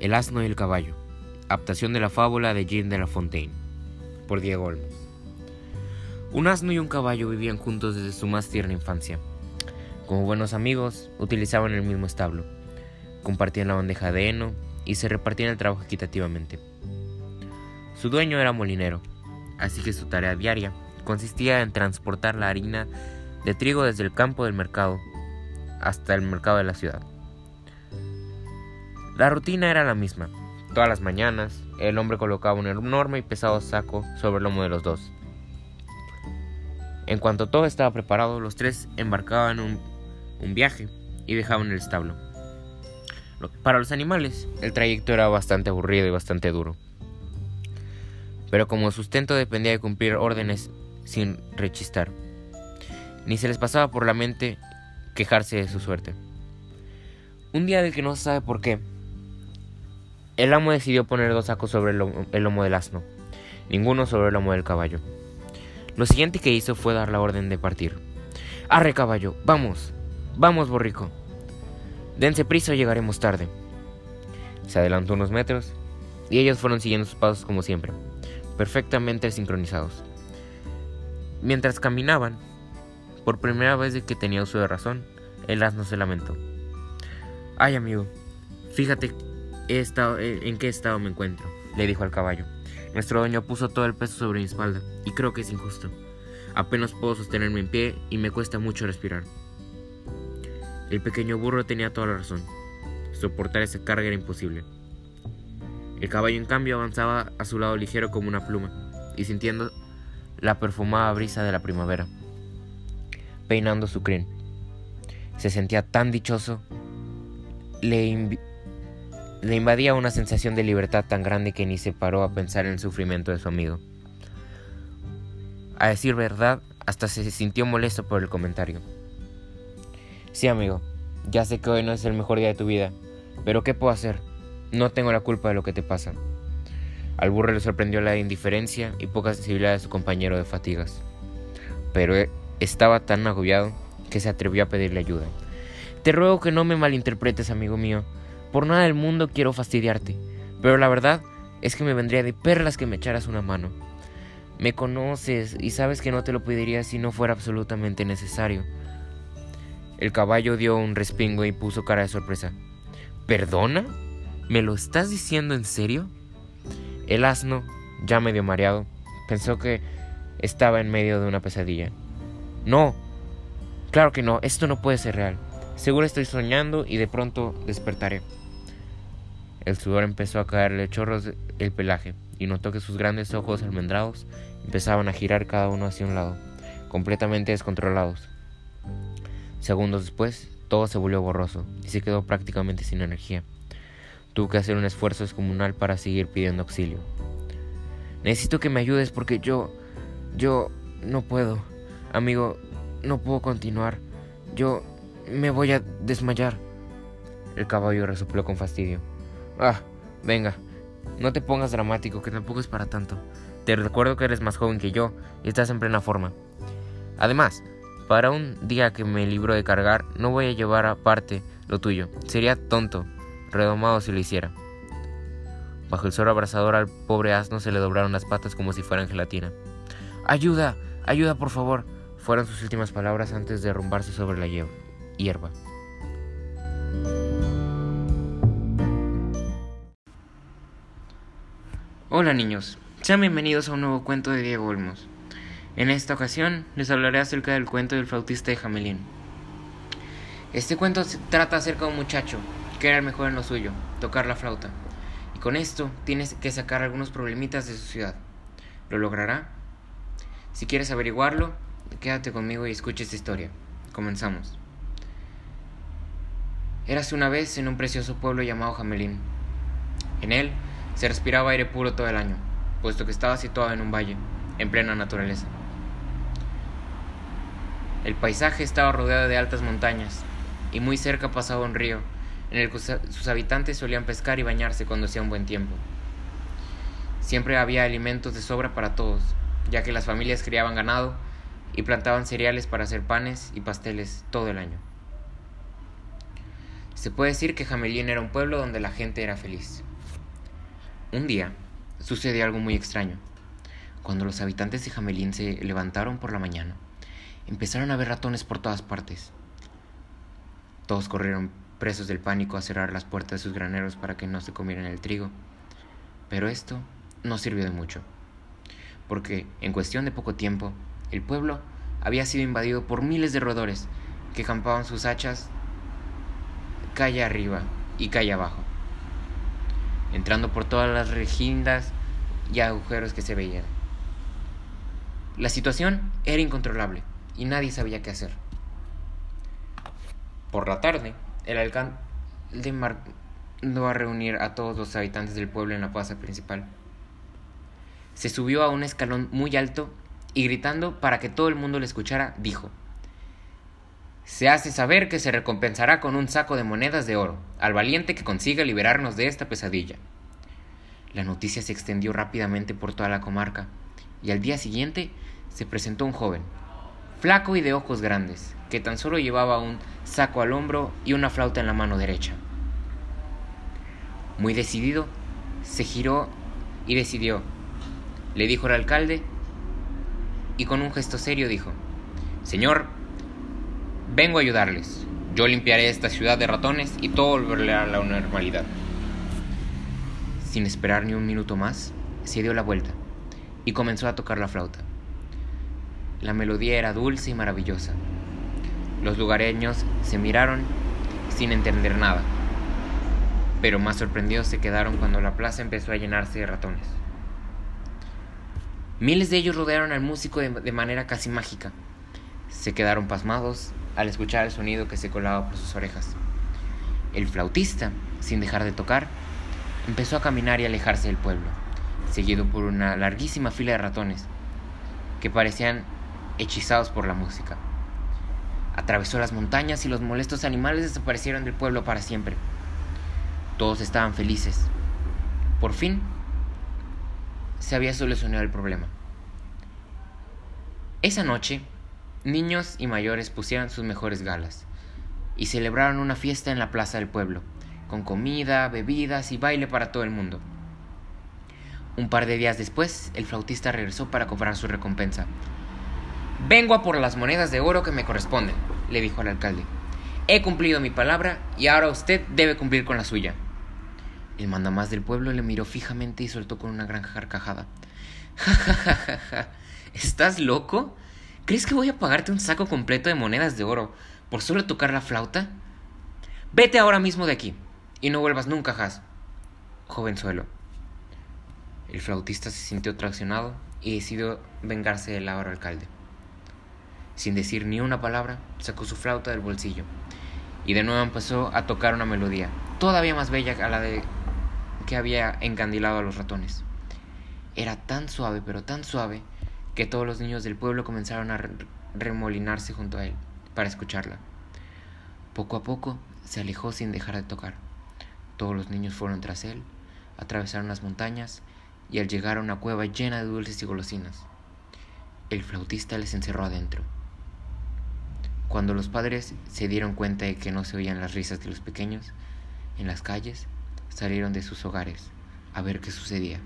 El asno y el caballo. Adaptación de la fábula de Jean de La Fontaine. Por Diego Olmos. Un asno y un caballo vivían juntos desde su más tierna infancia. Como buenos amigos, utilizaban el mismo establo, compartían la bandeja de heno y se repartían el trabajo equitativamente. Su dueño era molinero, así que su tarea diaria consistía en transportar la harina de trigo desde el campo del mercado hasta el mercado de la ciudad. La rutina era la misma. Todas las mañanas, el hombre colocaba un enorme y pesado saco sobre el lomo de los dos. En cuanto todo estaba preparado, los tres embarcaban un, un viaje y dejaban el establo. Para los animales, el trayecto era bastante aburrido y bastante duro. Pero como sustento dependía de cumplir órdenes sin rechistar, ni se les pasaba por la mente quejarse de su suerte. Un día del que no se sabe por qué, el amo decidió poner dos sacos sobre el lomo, del asno, ninguno sobre el lomo del caballo. Lo siguiente que hizo fue dar la orden de partir. ¡Arre, caballo! ¡Vamos! ¡Vamos, borrico! Dense prisa o llegaremos tarde. Se adelantó unos metros y ellos fueron siguiendo sus pasos como siempre, perfectamente sincronizados. Mientras caminaban, por primera vez de que tenía uso de razón, el asno se lamentó. Ay, amigo, fíjate eh, en qué estado me encuentro, le dijo al caballo. Nuestro dueño puso todo el peso sobre mi espalda, y creo que es injusto. Apenas puedo sostenerme en pie y me cuesta mucho respirar. El pequeño burro tenía toda la razón. Soportar esa carga era imposible. El caballo, en cambio, avanzaba a su lado ligero como una pluma, y sintiendo la perfumada brisa de la primavera, peinando su crin. Se sentía tan dichoso, le, le invadía una sensación de libertad tan grande que ni se paró a pensar en el sufrimiento de su amigo. A decir verdad, hasta se sintió molesto por el comentario. Sí, amigo, ya sé que hoy no es el mejor día de tu vida, pero ¿qué puedo hacer? No tengo la culpa de lo que te pasa. Al burro le sorprendió la indiferencia y poca sensibilidad de su compañero de fatigas, pero estaba tan agobiado que se atrevió a pedirle ayuda. Te ruego que no me malinterpretes, amigo mío. Por nada del mundo quiero fastidiarte, pero la verdad es que me vendría de perlas que me echaras una mano. Me conoces y sabes que no te lo pediría si no fuera absolutamente necesario. El caballo dio un respingo y puso cara de sorpresa. ¿Perdona? ¿Me lo estás diciendo en serio? El asno, ya medio mareado, pensó que estaba en medio de una pesadilla. No, claro que no, esto no puede ser real. Seguro estoy soñando y de pronto despertaré. El sudor empezó a caerle chorros el pelaje y notó que sus grandes ojos almendrados empezaban a girar cada uno hacia un lado, completamente descontrolados. Segundos después, todo se volvió borroso y se quedó prácticamente sin energía. Tuvo que hacer un esfuerzo descomunal para seguir pidiendo auxilio. Necesito que me ayudes porque yo... yo... no puedo. Amigo, no puedo continuar. Yo... me voy a desmayar. El caballo resopló con fastidio. Ah, venga, no te pongas dramático, que tampoco es para tanto. Te recuerdo que eres más joven que yo y estás en plena forma. Además, para un día que me libro de cargar, no voy a llevar aparte lo tuyo. Sería tonto, redomado si lo hiciera. Bajo el sol abrasador al pobre asno se le doblaron las patas como si fueran gelatina. ¡Ayuda! ¡Ayuda, por favor! Fueron sus últimas palabras antes de derrumbarse sobre la hierba. Hola niños, sean bienvenidos a un nuevo cuento de Diego Olmos. En esta ocasión les hablaré acerca del cuento del flautista de Jamelín. Este cuento trata acerca de un muchacho que era el mejor en lo suyo, tocar la flauta. Y con esto tienes que sacar algunos problemitas de su ciudad. ¿Lo logrará? Si quieres averiguarlo, quédate conmigo y escucha esta historia. Comenzamos. Érase una vez en un precioso pueblo llamado Jamelín. En él se respiraba aire puro todo el año, puesto que estaba situado en un valle, en plena naturaleza. El paisaje estaba rodeado de altas montañas, y muy cerca pasaba un río, en el que sus habitantes solían pescar y bañarse cuando hacía un buen tiempo. Siempre había alimentos de sobra para todos, ya que las familias criaban ganado y plantaban cereales para hacer panes y pasteles todo el año. Se puede decir que Jamelín era un pueblo donde la gente era feliz. Un día sucedió algo muy extraño. Cuando los habitantes de Jamelín se levantaron por la mañana, empezaron a ver ratones por todas partes. Todos corrieron presos del pánico a cerrar las puertas de sus graneros para que no se comieran el trigo. Pero esto no sirvió de mucho, porque en cuestión de poco tiempo, el pueblo había sido invadido por miles de roedores que campaban sus hachas calle arriba y calle abajo entrando por todas las regindas y agujeros que se veían. La situación era incontrolable y nadie sabía qué hacer. Por la tarde, el alcalde mandó a reunir a todos los habitantes del pueblo en la plaza principal. Se subió a un escalón muy alto y gritando para que todo el mundo le escuchara, dijo, se hace saber que se recompensará con un saco de monedas de oro al valiente que consiga liberarnos de esta pesadilla. La noticia se extendió rápidamente por toda la comarca, y al día siguiente se presentó un joven, flaco y de ojos grandes, que tan solo llevaba un saco al hombro y una flauta en la mano derecha. Muy decidido, se giró y decidió. Le dijo al alcalde y con un gesto serio dijo, Señor, Vengo a ayudarles. Yo limpiaré esta ciudad de ratones y todo volverá a la normalidad. Sin esperar ni un minuto más, se dio la vuelta y comenzó a tocar la flauta. La melodía era dulce y maravillosa. Los lugareños se miraron sin entender nada, pero más sorprendidos se quedaron cuando la plaza empezó a llenarse de ratones. Miles de ellos rodearon al músico de, manera casi mágica. Se quedaron pasmados al escuchar el sonido que se colaba por sus orejas. El flautista, sin dejar de tocar, empezó a caminar y alejarse del pueblo, seguido por una larguísima fila de ratones que parecían hechizados por la música. Atravesó las montañas y los molestos animales desaparecieron del pueblo para siempre. Todos estaban felices. Por fin, se había solucionado el problema. Esa noche, Niños y mayores pusieron sus mejores galas y celebraron una fiesta en la plaza del pueblo, con comida, bebidas y baile para todo el mundo. Un par de días después, el flautista regresó para cobrar su recompensa. Vengo a por las monedas de oro que me corresponden, le dijo al alcalde. He cumplido mi palabra y ahora usted debe cumplir con la suya. El mandamás del pueblo le miró fijamente y soltó con una gran carcajada. Ja, ja, ja, ja, ja. ¿Estás loco? ¿Crees que voy a pagarte un saco completo de monedas de oro por solo tocar la flauta? Vete ahora mismo de aquí y no vuelvas nunca, Has. Jovenzuelo. El flautista se sintió traicionado y decidió vengarse del ahora alcalde. Sin decir ni una palabra, sacó su flauta del bolsillo y de nuevo empezó a tocar una melodía, todavía más bella a la de que había encandilado a los ratones. Era tan suave, pero tan suave, que todos los niños del pueblo comenzaron a remolinarse junto a él para escucharla. Poco a poco se alejó sin dejar de tocar. Todos los niños fueron tras él, atravesaron las montañas y al llegar a una cueva llena de dulces y golosinas, el flautista les encerró adentro. Cuando los padres se dieron cuenta de que no se oían las risas de los pequeños en las calles, salieron de sus hogares a ver qué sucedía,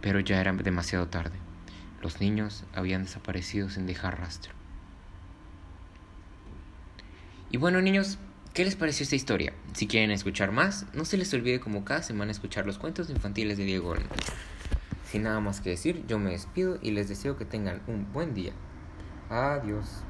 pero ya era demasiado tarde. Los niños habían desaparecido sin dejar rastro. Y bueno niños, ¿qué les pareció esta historia? Si quieren escuchar más, no se les olvide como cada semana escuchar los cuentos infantiles de Diego Olmo. Sin nada más que decir, yo me despido y les deseo que tengan un buen día. Adiós.